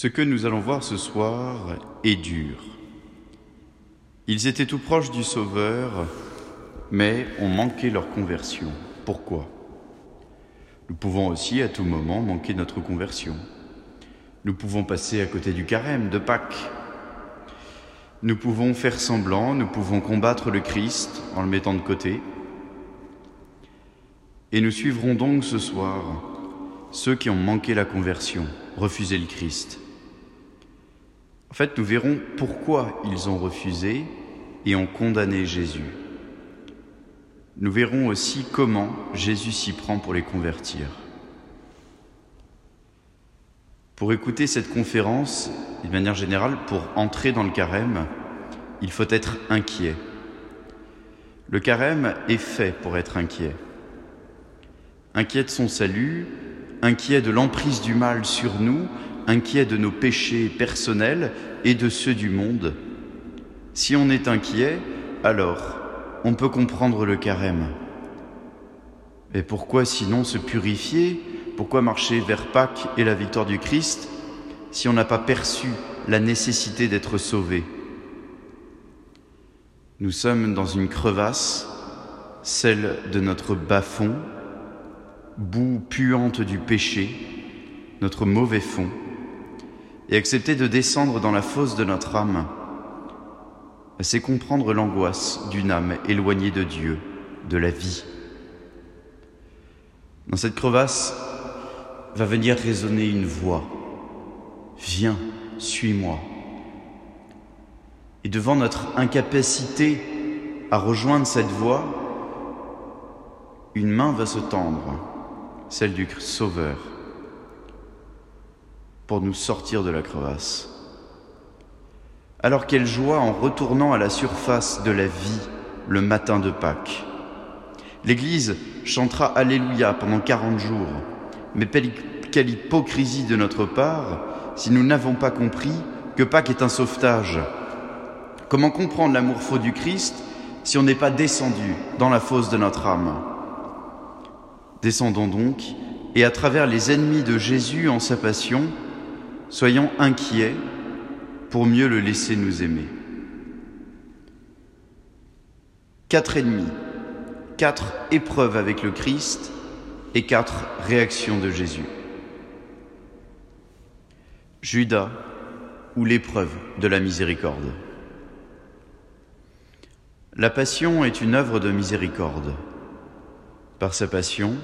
Ce que nous allons voir ce soir est dur. Ils étaient tout proches du Sauveur, mais ont manqué leur conversion. Pourquoi? Nous pouvons aussi à tout moment manquer notre conversion. Nous pouvons passer à côté du carême de Pâques. Nous pouvons faire semblant, nous pouvons combattre le Christ en le mettant de côté. Et nous suivrons donc ce soir ceux qui ont manqué la conversion, refusé le Christ. En fait, nous verrons pourquoi ils ont refusé et ont condamné Jésus. Nous verrons aussi comment Jésus s'y prend pour les convertir. Pour écouter cette conférence, de manière générale, pour entrer dans le carême, il faut être inquiet. Le carême est fait pour être inquiet. Inquiet de son salut, inquiet de l'emprise du mal sur nous, inquiet de nos péchés personnels et de ceux du monde. Si on est inquiet, alors on peut comprendre le carême. Et pourquoi sinon se purifier? Pourquoi marcher vers Pâques et la victoire du Christ si on n'a pas perçu la nécessité d'être sauvé? Nous sommes dans une crevasse, celle de notre bas-fond, boue puante du péché, notre mauvais fond et accepter de descendre dans la fosse de notre âme, c'est comprendre l'angoisse d'une âme éloignée de Dieu, de la vie. Dans cette crevasse va venir résonner une voix. Viens, suis-moi. Et devant notre incapacité à rejoindre cette voix, une main va se tendre, celle du Sauveur pour nous sortir de la crevasse. Alors quelle joie en retournant à la surface de la vie le matin de Pâques. L'Église chantera Alléluia pendant quarante jours, mais quelle hypocrisie de notre part si nous n'avons pas compris que Pâques est un sauvetage. Comment comprendre l'amour faux du Christ si on n'est pas descendu dans la fosse de notre âme? Descendons donc, et à travers les ennemis de Jésus en sa passion, Soyons inquiets pour mieux le laisser nous aimer. Quatre ennemis, quatre épreuves avec le Christ et quatre réactions de Jésus. Judas ou l'épreuve de la miséricorde. La passion est une œuvre de miséricorde. Par sa passion,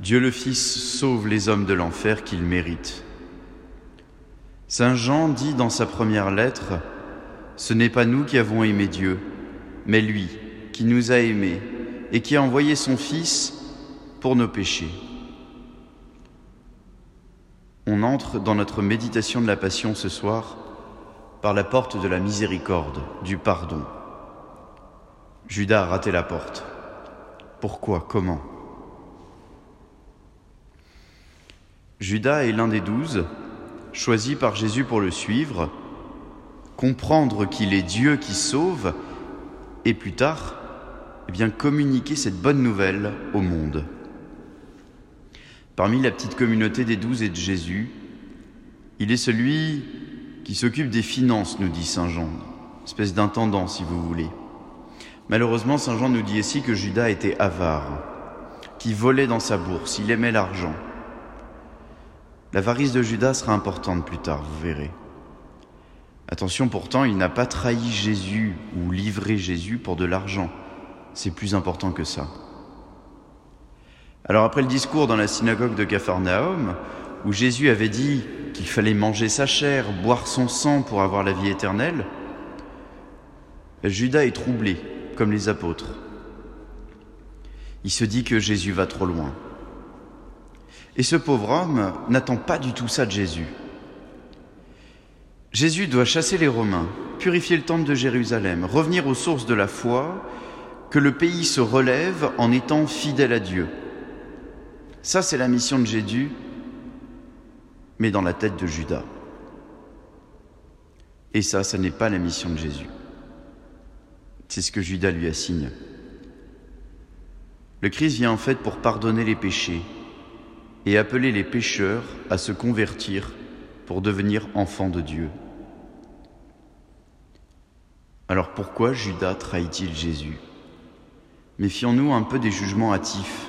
Dieu le Fils sauve les hommes de l'enfer qu'il mérite. Saint Jean dit dans sa première lettre, Ce n'est pas nous qui avons aimé Dieu, mais lui qui nous a aimés et qui a envoyé son Fils pour nos péchés. On entre dans notre méditation de la Passion ce soir par la porte de la miséricorde, du pardon. Judas a raté la porte. Pourquoi? Comment? Judas est l'un des douze choisi par Jésus pour le suivre, comprendre qu'il est Dieu qui sauve, et plus tard, eh bien, communiquer cette bonne nouvelle au monde. Parmi la petite communauté des douze et de Jésus, il est celui qui s'occupe des finances, nous dit Saint Jean, espèce d'intendant si vous voulez. Malheureusement, Saint Jean nous dit ici que Judas était avare, qui volait dans sa bourse, il aimait l'argent. L'avarice de Judas sera importante plus tard, vous verrez. Attention pourtant, il n'a pas trahi Jésus ou livré Jésus pour de l'argent. C'est plus important que ça. Alors après le discours dans la synagogue de Capharnaüm, où Jésus avait dit qu'il fallait manger sa chair, boire son sang pour avoir la vie éternelle, Judas est troublé, comme les apôtres. Il se dit que Jésus va trop loin. Et ce pauvre homme n'attend pas du tout ça de Jésus. Jésus doit chasser les Romains, purifier le temple de Jérusalem, revenir aux sources de la foi, que le pays se relève en étant fidèle à Dieu. Ça, c'est la mission de Jésus, mais dans la tête de Judas. Et ça, ça n'est pas la mission de Jésus. C'est ce que Judas lui assigne. Le Christ vient en fait pour pardonner les péchés, et appeler les pécheurs à se convertir pour devenir enfant de Dieu. Alors pourquoi Judas trahit-il Jésus? Méfions-nous un peu des jugements hâtifs.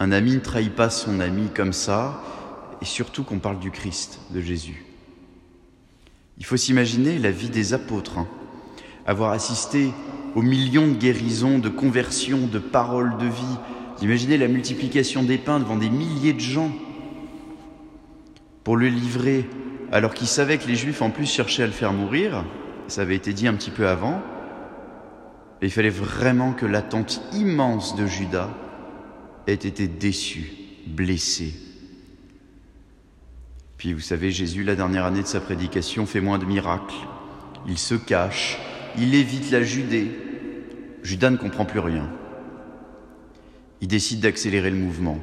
Un ami ne trahit pas son ami comme ça, et surtout qu'on parle du Christ, de Jésus. Il faut s'imaginer la vie des apôtres, hein. avoir assisté aux millions de guérisons, de conversions, de paroles de vie. Imaginez la multiplication des pains devant des milliers de gens pour le livrer, alors qu'il savait que les Juifs en plus cherchaient à le faire mourir, ça avait été dit un petit peu avant, il fallait vraiment que l'attente immense de Judas ait été déçue, blessée. Puis vous savez, Jésus, la dernière année de sa prédication, fait moins de miracles. Il se cache, il évite la Judée. Judas ne comprend plus rien. Il décide d'accélérer le mouvement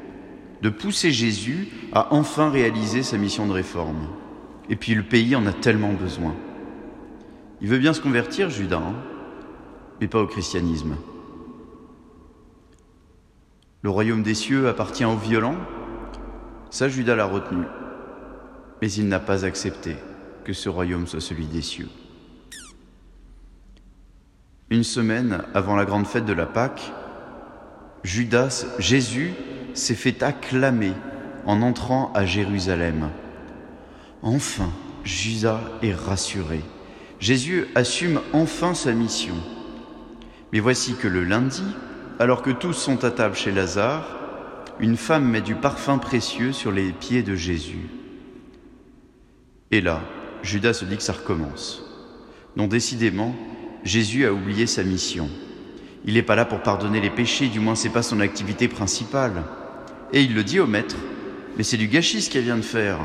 de pousser Jésus à enfin réaliser sa mission de réforme. Et puis le pays en a tellement besoin. Il veut bien se convertir, Judas, hein, mais pas au christianisme. Le royaume des cieux appartient aux violents, ça Judas l'a retenu, mais il n'a pas accepté que ce royaume soit celui des cieux. Une semaine avant la grande fête de la Pâque, Judas, Jésus, s'est fait acclamer en entrant à Jérusalem. Enfin, Judas est rassuré. Jésus assume enfin sa mission. Mais voici que le lundi, alors que tous sont à table chez Lazare, une femme met du parfum précieux sur les pieds de Jésus. Et là, Judas se dit que ça recommence. Non, décidément, Jésus a oublié sa mission. Il n'est pas là pour pardonner les péchés, du moins c'est pas son activité principale. Et il le dit au maître, mais c'est du gâchis ce qu'elle vient de faire.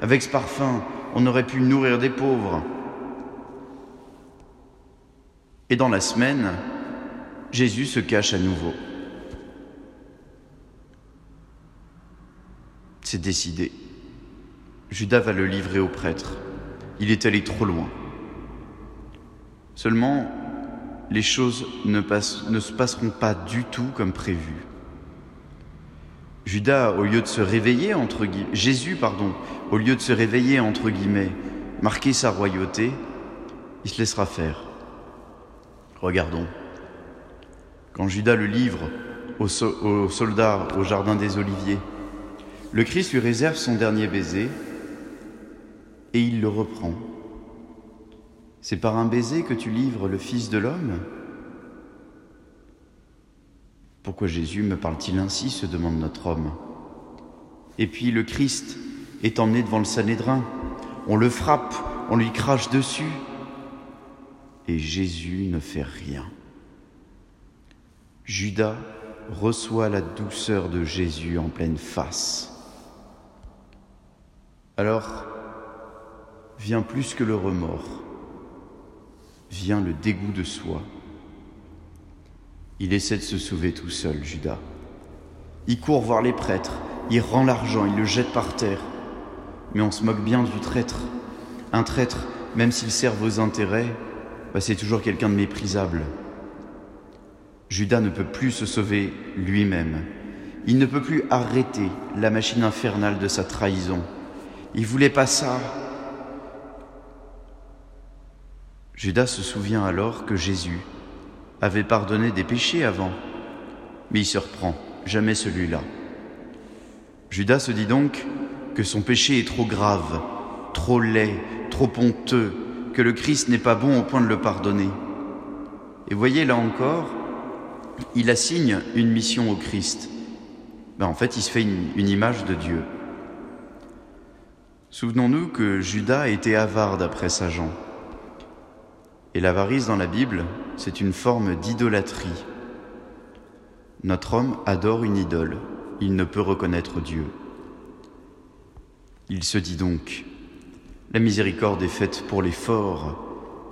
Avec ce parfum, on aurait pu nourrir des pauvres. Et dans la semaine, Jésus se cache à nouveau. C'est décidé. Judas va le livrer au prêtre. Il est allé trop loin. Seulement, les choses ne, se passeront pas du tout comme prévu. Judas, au lieu de se réveiller, Jésus, pardon, au lieu de se réveiller, entre guillemets, marquer sa royauté, il se laissera faire. Regardons. Quand Judas le livre aux soldats au jardin des Oliviers, le Christ lui réserve son dernier baiser et il le reprend. C'est par un baiser que tu livres le Fils de l'homme? Pourquoi Jésus me parle-t-il ainsi? se demande notre homme. Et puis le Christ est emmené devant le Sanhédrin. On le frappe, on lui crache dessus. Et Jésus ne fait rien. Judas reçoit la douceur de Jésus en pleine face. Alors vient plus que le remords, vient le dégoût de soi. Il essaie de se sauver tout seul, Judas. Il court voir les prêtres, il rend l'argent, il le jette par terre. Mais on se moque bien du traître. Un traître, même s'il sert vos intérêts, bah, c'est toujours quelqu'un de méprisable. Judas ne peut plus se sauver lui-même. Il ne peut plus arrêter la machine infernale de sa trahison. Il voulait pas ça. Judas se souvient alors que Jésus, avait pardonné des péchés avant, mais il se reprend, jamais celui-là. Judas se dit donc que son péché est trop grave, trop laid, trop honteux, que le Christ n'est pas bon au point de le pardonner. Et voyez là encore, il assigne une mission au Christ. Ben, en fait, il se fait une, image de Dieu. Souvenons-nous que Judas était avare d'après sa Jean. Et l'avarice dans la Bible, c'est une forme d'idolâtrie. Notre homme adore une idole, il ne peut reconnaître Dieu. Il se dit donc, la miséricorde est faite pour les forts,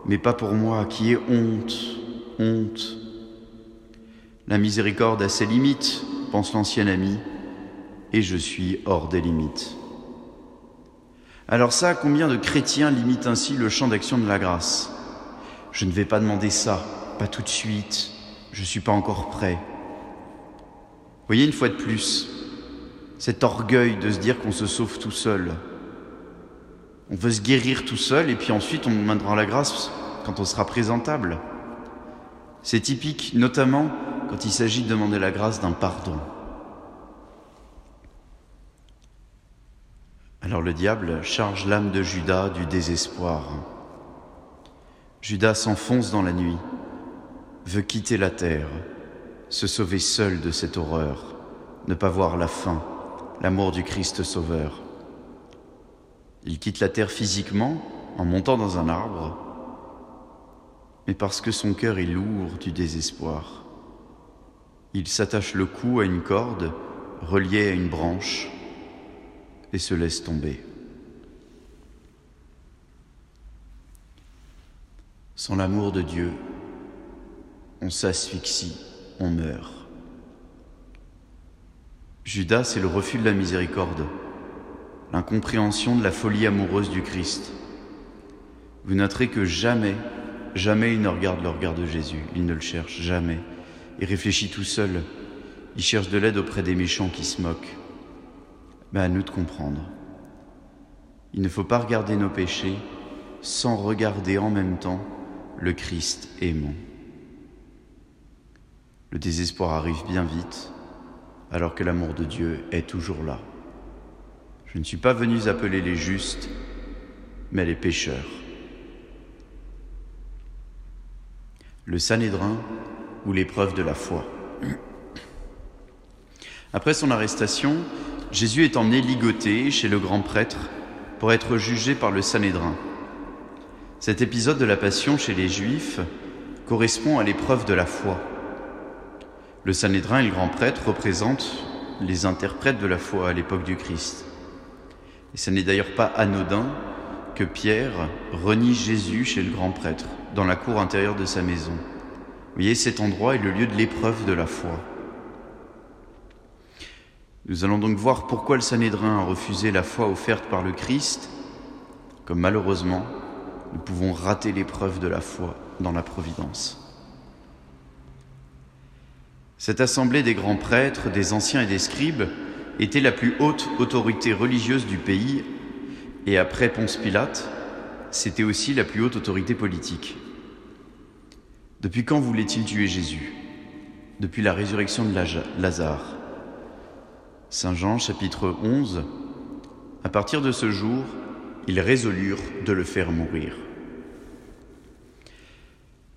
mais pas pour moi qui ai honte, honte. La miséricorde a ses limites, pense l'ancien ami, et je suis hors des limites. Alors ça, combien de chrétiens limitent ainsi le champ d'action de la grâce? Je ne vais pas demander ça, pas tout de suite, je ne suis pas encore prêt. Voyez une fois de plus, cet orgueil de se dire qu'on se sauve tout seul. On veut se guérir tout seul et puis ensuite on demandera la grâce quand on sera présentable. C'est typique notamment quand il s'agit de demander la grâce d'un pardon. Alors le diable charge l'âme de Judas du désespoir. Judas s'enfonce dans la nuit, veut quitter la terre, se sauver seul de cette horreur, ne pas voir la fin, l'amour du Christ Sauveur. Il quitte la terre physiquement en montant dans un arbre, mais parce que son cœur est lourd du désespoir. Il s'attache le cou à une corde reliée à une branche et se laisse tomber. Sans l'amour de Dieu, on s'asphyxie, on meurt. Judas, c'est le refus de la miséricorde, l'incompréhension de la folie amoureuse du Christ. Vous noterez que jamais, jamais il ne regarde le regard de Jésus, il ne le cherche, jamais. Il réfléchit tout seul, il cherche de l'aide auprès des méchants qui se moquent. Mais à nous de comprendre. Il ne faut pas regarder nos péchés sans regarder en même temps le Christ aimant. Le désespoir arrive bien vite, alors que l'amour de Dieu est toujours là. Je ne suis pas venu appeler les justes, mais les pécheurs. Le Sanhédrin ou l'épreuve de la foi. Après son arrestation, Jésus est emmené ligoté chez le grand prêtre pour être jugé par le Sanhédrin. Cet épisode de la Passion chez les Juifs correspond à l'épreuve de la foi. Le Sanhédrin et le grand prêtre représentent les interprètes de la foi à l'époque du Christ. Et ce n'est d'ailleurs pas anodin que Pierre renie Jésus chez le grand prêtre, dans la cour intérieure de sa maison. Vous voyez, cet endroit est le lieu de l'épreuve de la foi. Nous allons donc voir pourquoi le Sanhédrin a refusé la foi offerte par le Christ, comme malheureusement nous pouvons rater l'épreuve de la foi dans la providence. Cette assemblée des grands prêtres, des anciens et des scribes était la plus haute autorité religieuse du pays et après Ponce Pilate, c'était aussi la plus haute autorité politique. Depuis quand voulait-il tuer Jésus? Depuis la résurrection de Lazare. Saint Jean chapitre 11, à partir de ce jour, ils résolurent de le faire mourir.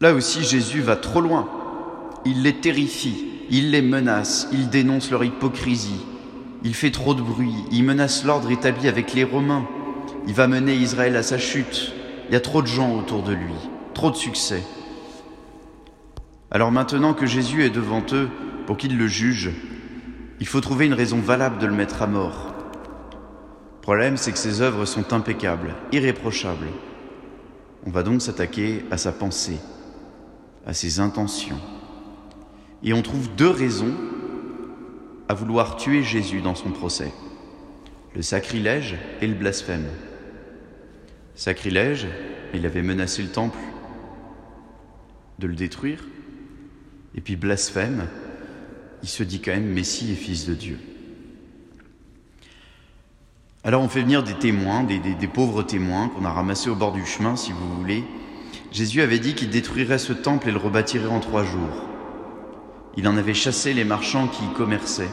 Là aussi, Jésus va trop loin. Il les terrifie, il les menace, il dénonce leur hypocrisie, il fait trop de bruit, il menace l'ordre établi avec les Romains, il va mener Israël à sa chute, il y a trop de gens autour de lui, trop de succès. Alors maintenant que Jésus est devant eux pour qu'ils le jugent, il faut trouver une raison valable de le mettre à mort. Le problème, c'est que ses œuvres sont impeccables, irréprochables. On va donc s'attaquer à sa pensée, à ses intentions. Et on trouve deux raisons à vouloir tuer Jésus dans son procès. Le sacrilège et le blasphème. Sacrilège, il avait menacé le temple de le détruire. Et puis blasphème, il se dit quand même Messie et fils de Dieu. Alors on fait venir des témoins, des, pauvres témoins qu'on a ramassés au bord du chemin, si vous voulez. Jésus avait dit qu'il détruirait ce temple et le rebâtirait en trois jours. Il en avait chassé les marchands qui y commerçaient.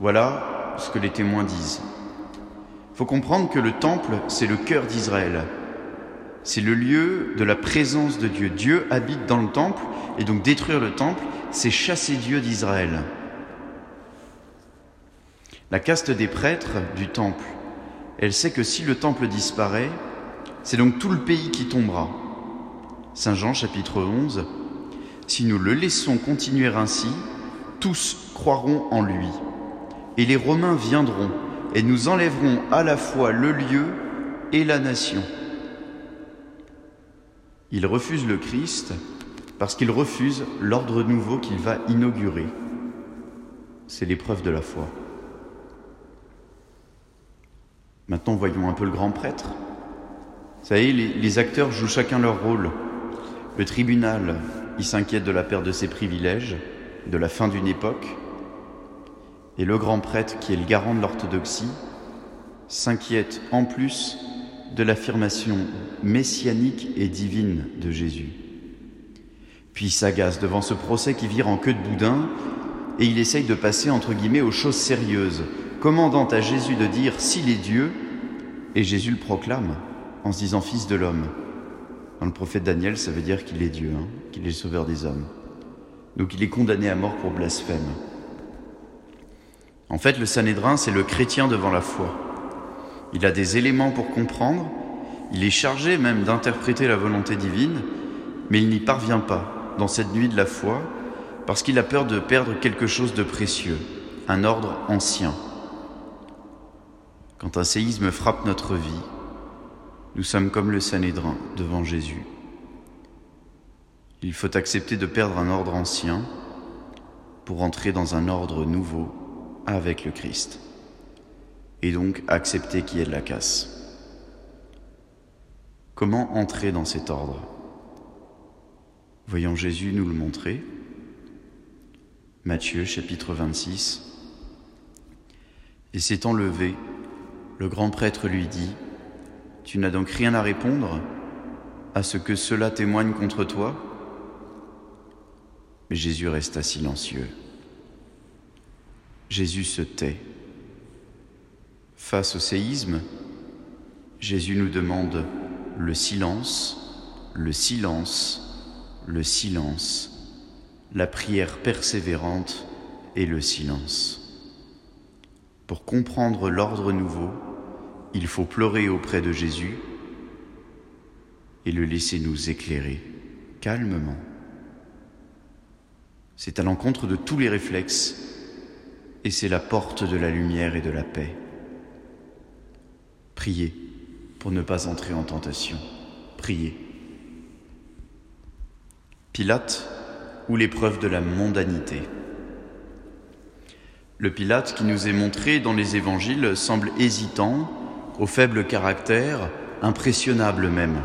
Voilà ce que les témoins disent. Il faut comprendre que le temple, c'est le cœur d'Israël. C'est le lieu de la présence de Dieu. Dieu habite dans le temple, et donc détruire le temple, c'est chasser Dieu d'Israël. La caste des prêtres du temple, elle sait que si le temple disparaît, c'est donc tout le pays qui tombera. Saint Jean chapitre 11, si nous le laissons continuer ainsi, tous croiront en lui. Et les Romains viendront et nous enlèveront à la fois le lieu et la nation. Ils refusent le Christ parce qu'ils refusent l'ordre nouveau qu'il va inaugurer. C'est l'épreuve de la foi. Maintenant, voyons un peu le grand prêtre. Vous savez, les, les acteurs jouent chacun leur rôle. Le tribunal il s'inquiète de la perte de ses privilèges, de la fin d'une époque. Et le grand prêtre, qui est le garant de l'orthodoxie, s'inquiète en plus de l'affirmation messianique et divine de Jésus. Puis il s'agace devant ce procès qui vire en queue de boudin et il essaye de passer entre guillemets aux choses sérieuses, commandant à Jésus de dire s'il est Dieu, et Jésus le proclame en se disant fils de l'homme. Dans le prophète Daniel, ça veut dire qu'il est Dieu, hein, qu'il est le sauveur des hommes. Donc il est condamné à mort pour blasphème. En fait, le Sanhédrin, c'est le chrétien devant la foi. Il a des éléments pour comprendre, il est chargé même d'interpréter la volonté divine, mais il n'y parvient pas dans cette nuit de la foi parce qu'il a peur de perdre quelque chose de précieux, un ordre ancien. Quand un séisme frappe notre vie, nous sommes comme le Sanhédrin devant Jésus. Il faut accepter de perdre un ordre ancien pour entrer dans un ordre nouveau avec le Christ. Et donc accepter qu'il y ait de la casse. Comment entrer dans cet ordre? Voyons Jésus nous le montrer. Matthieu chapitre 26. Et s'étant levé, le grand prêtre lui dit, Tu n'as donc rien à répondre à ce que cela témoigne contre toi? Mais Jésus resta silencieux. Jésus se tait. Face au séisme, Jésus nous demande le silence, le silence, le silence, la prière persévérante et le silence. Pour comprendre l'ordre nouveau, il faut pleurer auprès de Jésus et le laisser nous éclairer calmement. C'est à l'encontre de tous les réflexes et c'est la porte de la lumière et de la paix. Priez pour ne pas entrer en tentation. Priez. Pilate ou l'épreuve de la mondanité. Le Pilate qui nous est montré dans les évangiles semble hésitant, au faible caractère, impressionnable même.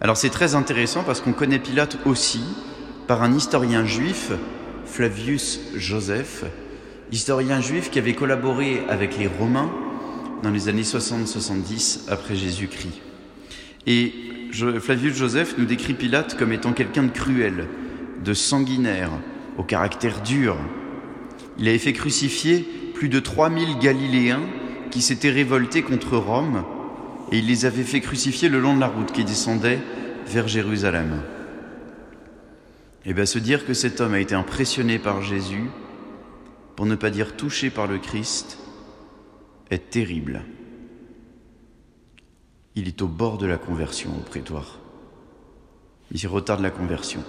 Alors c'est très intéressant parce qu'on connaît Pilate aussi par un historien juif, Flavius Joseph, historien juif qui avait collaboré avec les Romains dans les années 60-70 après Jésus-Christ. Et Flavius Joseph nous décrit Pilate comme étant quelqu'un de cruel, de sanguinaire, au caractère dur. Il avait fait crucifier plus de 3000 Galiléens qui s'étaient révoltés contre Rome et il les avait fait crucifier le long de la route qui descendait vers Jérusalem. Et bien se dire que cet homme a été impressionné par Jésus, pour ne pas dire touché par le Christ, est terrible. Il est au bord de la conversion au prétoire. Il retarde la conversion.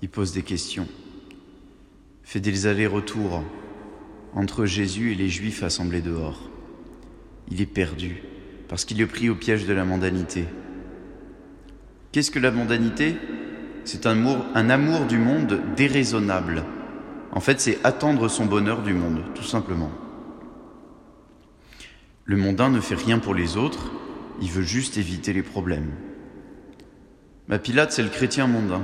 Il pose des questions, fait des allers-retours entre Jésus et les Juifs assemblés dehors. Il est perdu parce qu'il est pris au piège de la mondanité. Qu'est-ce que la mondanité? C'est un amour, du monde déraisonnable en fait, c'est attendre son bonheur du monde, tout simplement. Le mondain ne fait rien pour les autres, il veut juste éviter les problèmes. Ma Pilate, c'est le chrétien mondain.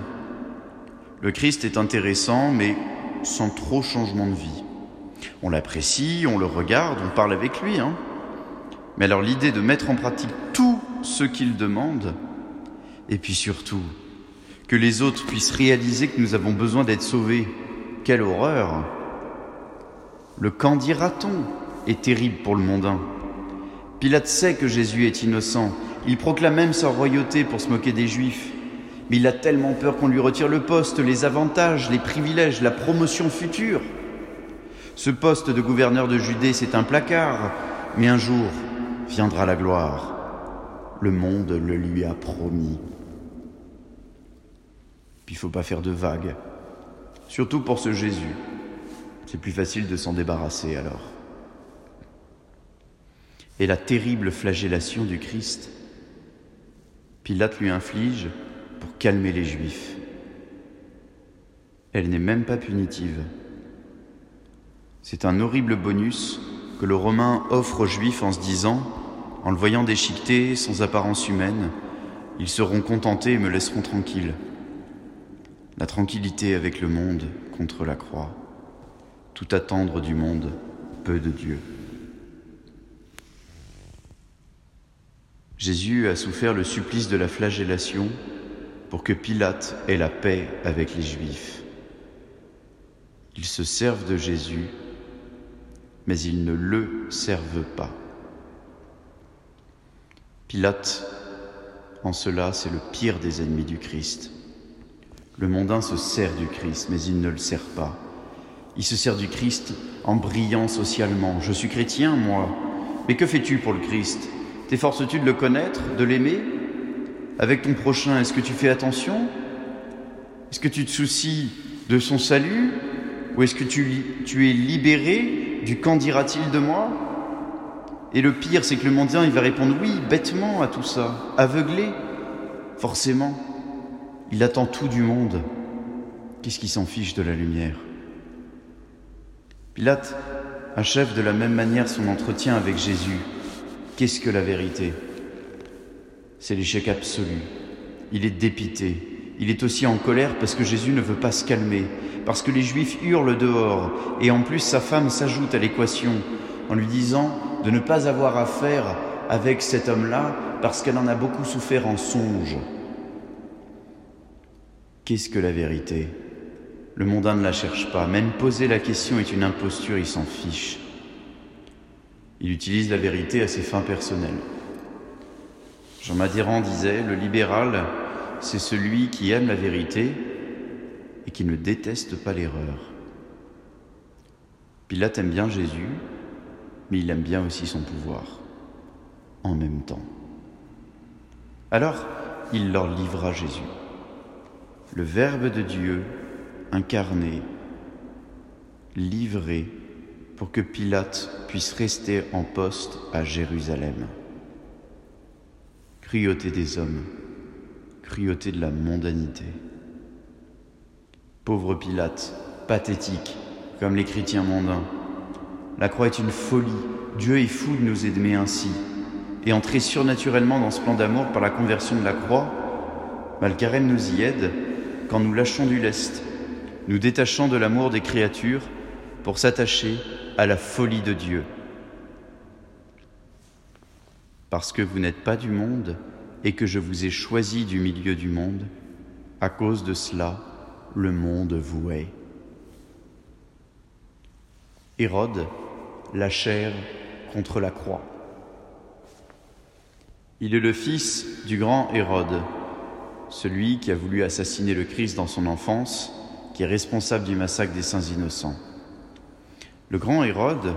Le Christ est intéressant, mais sans trop changement de vie. On l'apprécie, on le regarde, on parle avec lui. Hein. Mais alors l'idée de mettre en pratique tout ce qu'il demande, et puis surtout que les autres puissent réaliser que nous avons besoin d'être sauvés quelle horreur Le qu'en dira-t-on est terrible pour le mondain. Pilate sait que Jésus est innocent. Il proclame même sa royauté pour se moquer des Juifs. Mais il a tellement peur qu'on lui retire le poste, les avantages, les privilèges, la promotion future. Ce poste de gouverneur de Judée, c'est un placard, mais un jour viendra la gloire. Le monde le lui a promis. Puis il ne faut pas faire de vagues. Surtout pour ce Jésus. C'est plus facile de s'en débarrasser alors. Et la terrible flagellation du Christ, Pilate lui inflige pour calmer les Juifs. Elle n'est même pas punitive. C'est un horrible bonus que le Romain offre aux Juifs en se disant, en le voyant déchiqueté, sans apparence humaine, ils seront contentés et me laisseront tranquille la tranquillité avec le monde contre la croix, tout attendre du monde, peu de Dieu. Jésus a souffert le supplice de la flagellation pour que Pilate ait la paix avec les Juifs. Ils se servent de Jésus, mais ils ne le servent pas. Pilate, en cela, c'est le pire des ennemis du Christ. Le mondain se sert du Christ, mais il ne le sert pas. Il se sert du Christ en brillant socialement. Je suis chrétien, moi. Mais que fais-tu pour le Christ? T'efforces-tu de le connaître, de l'aimer? Avec ton prochain, est-ce que tu fais attention? Est-ce que tu te soucies de son salut? Ou est-ce que tu, tu, es libéré du qu'en dira-t-il de moi? Et le pire, c'est que le mondain, il va répondre oui, bêtement à tout ça, aveuglé, forcément. Il attend tout du monde. Qu'est-ce qui s'en fiche de la lumière? Pilate achève de la même manière son entretien avec Jésus. Qu'est-ce que la vérité? C'est l'échec absolu. Il est dépité. Il est aussi en colère parce que Jésus ne veut pas se calmer, parce que les Juifs hurlent dehors, et en plus sa femme s'ajoute à l'équation en lui disant de ne pas avoir affaire avec cet homme-là parce qu'elle en a beaucoup souffert en songe. Qu'est-ce que la vérité? Le mondain ne la cherche pas, même poser la question est une imposture, il s'en fiche. Il utilise la vérité à ses fins personnelles. Jean Madiran disait, le libéral, c'est celui qui aime la vérité et qui ne déteste pas l'erreur. Pilate aime bien Jésus, mais il aime bien aussi son pouvoir, en même temps. Alors, il leur livra Jésus, le Verbe de Dieu incarné, livré pour que Pilate puisse rester en poste à Jérusalem. Cruauté des hommes, cruauté de la mondanité. Pauvre Pilate, pathétique, comme les chrétiens mondains. La croix est une folie. Dieu est fou de nous aimer ainsi. Et entrer surnaturellement dans ce plan d'amour par la conversion de la croix, Malcarène nous y aide quand nous lâchons du lest, nous détachant de l'amour des créatures pour s'attacher à la folie de Dieu. Parce que vous n'êtes pas du monde et que je vous ai choisi du milieu du monde, à cause de cela, le monde hait. Hérode, la chair contre la croix. Il est le fils du grand Hérode, celui qui a voulu assassiner le Christ dans son enfance, qui est responsable du massacre des saints innocents. Le grand Hérode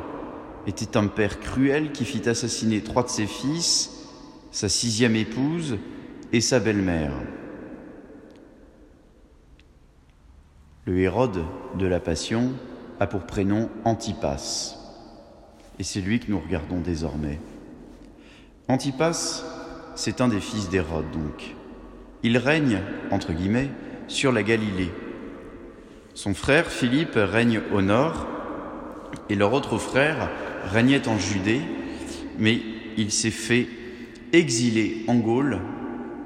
était un père cruel qui fit assassiner trois de ses fils, sa sixième épouse et sa belle-mère. Le Hérode de la Passion a pour prénom Antipas, et c'est lui que nous regardons désormais. Antipas, c'est un des fils d'Hérode donc. Il règne, entre guillemets, sur la Galilée. Son frère Philippe règne au nord et leur autre frère régnait en Judée, mais il s'est fait exiler en Gaule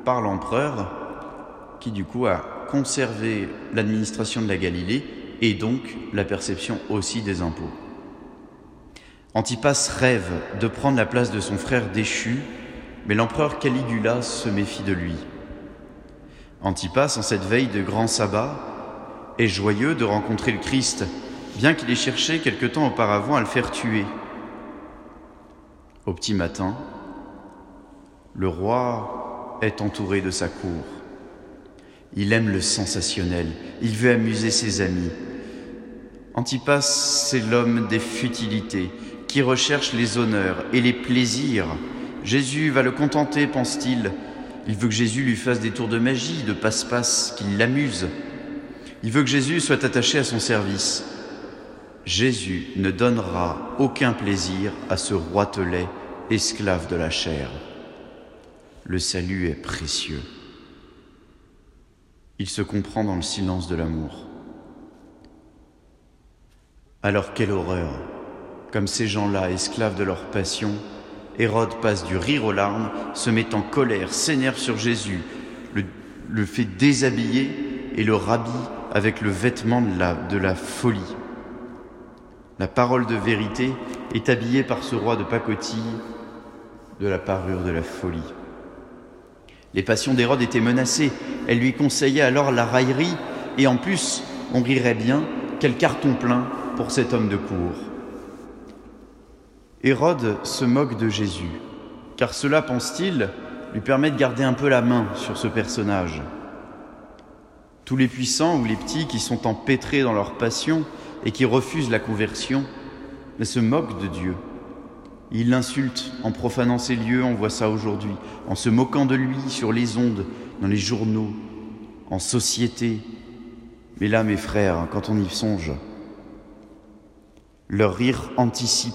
par l'empereur, qui du coup a conservé l'administration de la Galilée et donc la perception aussi des impôts. Antipas rêve de prendre la place de son frère déchu, mais l'empereur Caligula se méfie de lui. Antipas, en cette veille de grand sabbat, est joyeux de rencontrer le Christ bien qu'il ait cherché quelque temps auparavant à le faire tuer. Au petit matin, le roi est entouré de sa cour. Il aime le sensationnel, il veut amuser ses amis. Antipas, c'est l'homme des futilités, qui recherche les honneurs et les plaisirs. Jésus va le contenter, pense-t-il. Il veut que Jésus lui fasse des tours de magie, de passe-passe, qu'il l'amuse. Il veut que Jésus soit attaché à son service. Jésus ne donnera aucun plaisir à ce roitelet esclave de la chair. Le salut est précieux. Il se comprend dans le silence de l'amour. Alors quelle horreur Comme ces gens-là, esclaves de leur passion, Hérode passe du rire aux larmes, se met en colère, s'énerve sur Jésus, le, fait déshabiller et le rhabille avec le vêtement de la folie. La parole de vérité est habillée par ce roi de pacotille de la parure de la folie. Les passions d'Hérode étaient menacées. Elle lui conseillait alors la raillerie, et en plus, on rirait bien, quel carton plein pour cet homme de cour. Hérode se moque de Jésus, car cela, pense-t-il, lui permet de garder un peu la main sur ce personnage. Tous les puissants ou les petits qui sont empêtrés dans leur passion et qui refusent la conversion mais se moquent de Dieu. Ils l'insultent en profanant ses lieux, on voit ça aujourd'hui, en se moquant de lui sur les ondes, dans les journaux, en société. Mais là, mes frères, quand on y songe, leur rire anticipe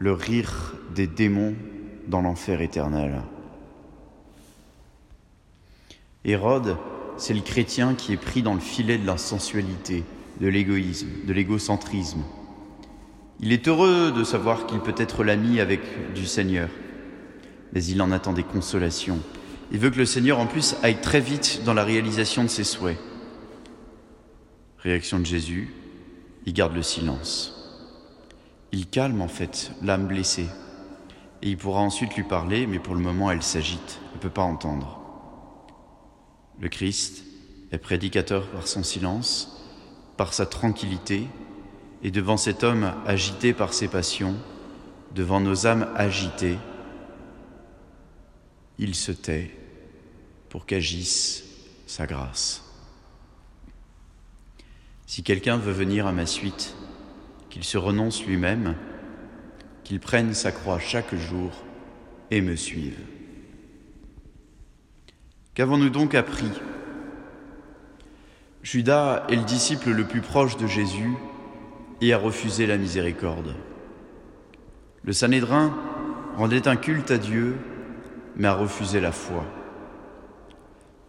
le rire des démons dans l'enfer éternel. Hérode, c'est le chrétien qui est pris dans le filet de la sensualité, de l'égoïsme, de l'égocentrisme. Il est heureux de savoir qu'il peut être l'ami avec du Seigneur, mais il en attend des consolations. Il veut que le Seigneur en plus aille très vite dans la réalisation de ses souhaits. Réaction de Jésus, il garde le silence. Il calme en fait l'âme blessée. Et il pourra ensuite lui parler, mais pour le moment elle s'agite, elle ne peut pas entendre. Le Christ est prédicateur par son silence, par sa tranquillité, et devant cet homme agité par ses passions, devant nos âmes agitées, il se tait pour qu'agisse sa grâce. Si quelqu'un veut venir à ma suite, qu'il se renonce lui-même, qu'il prenne sa croix chaque jour et me suive. Qu'avons-nous donc appris? Judas est le disciple le plus proche de Jésus et a refusé la miséricorde. Le Sanhédrin rendait un culte à Dieu, mais a refusé la foi.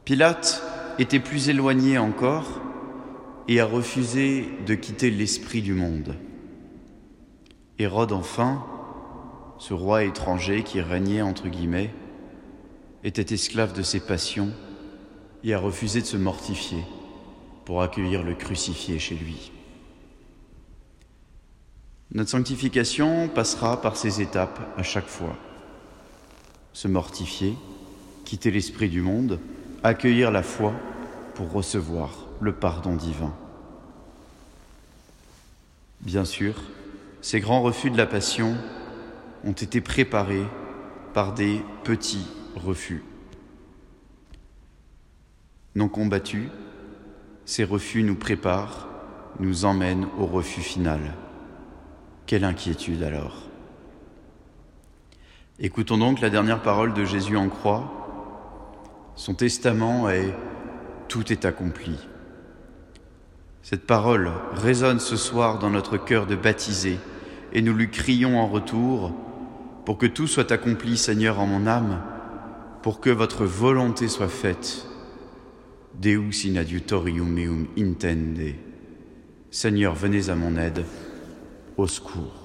Pilate était plus éloigné encore et a refusé de quitter l'esprit du monde. Hérode, enfin, ce roi étranger qui régnait entre guillemets, était esclave de ses passions et a refusé de se mortifier pour accueillir le crucifié chez lui. Notre sanctification passera par ces étapes à chaque fois. Se mortifier, quitter l'esprit du monde, accueillir la foi pour recevoir le pardon divin. Bien sûr, ces grands refus de la passion ont été préparés par des petits refus. Non combattus, ces refus nous préparent, nous emmènent au refus final. Quelle inquiétude alors Écoutons donc la dernière parole de Jésus en croix. Son testament est Tout est accompli. Cette parole résonne ce soir dans notre cœur de baptisé et nous lui crions en retour pour que tout soit accompli, Seigneur, en mon âme, pour que votre volonté soit faite. Deus in adiutorium meum intende. Seigneur, venez à mon aide, au.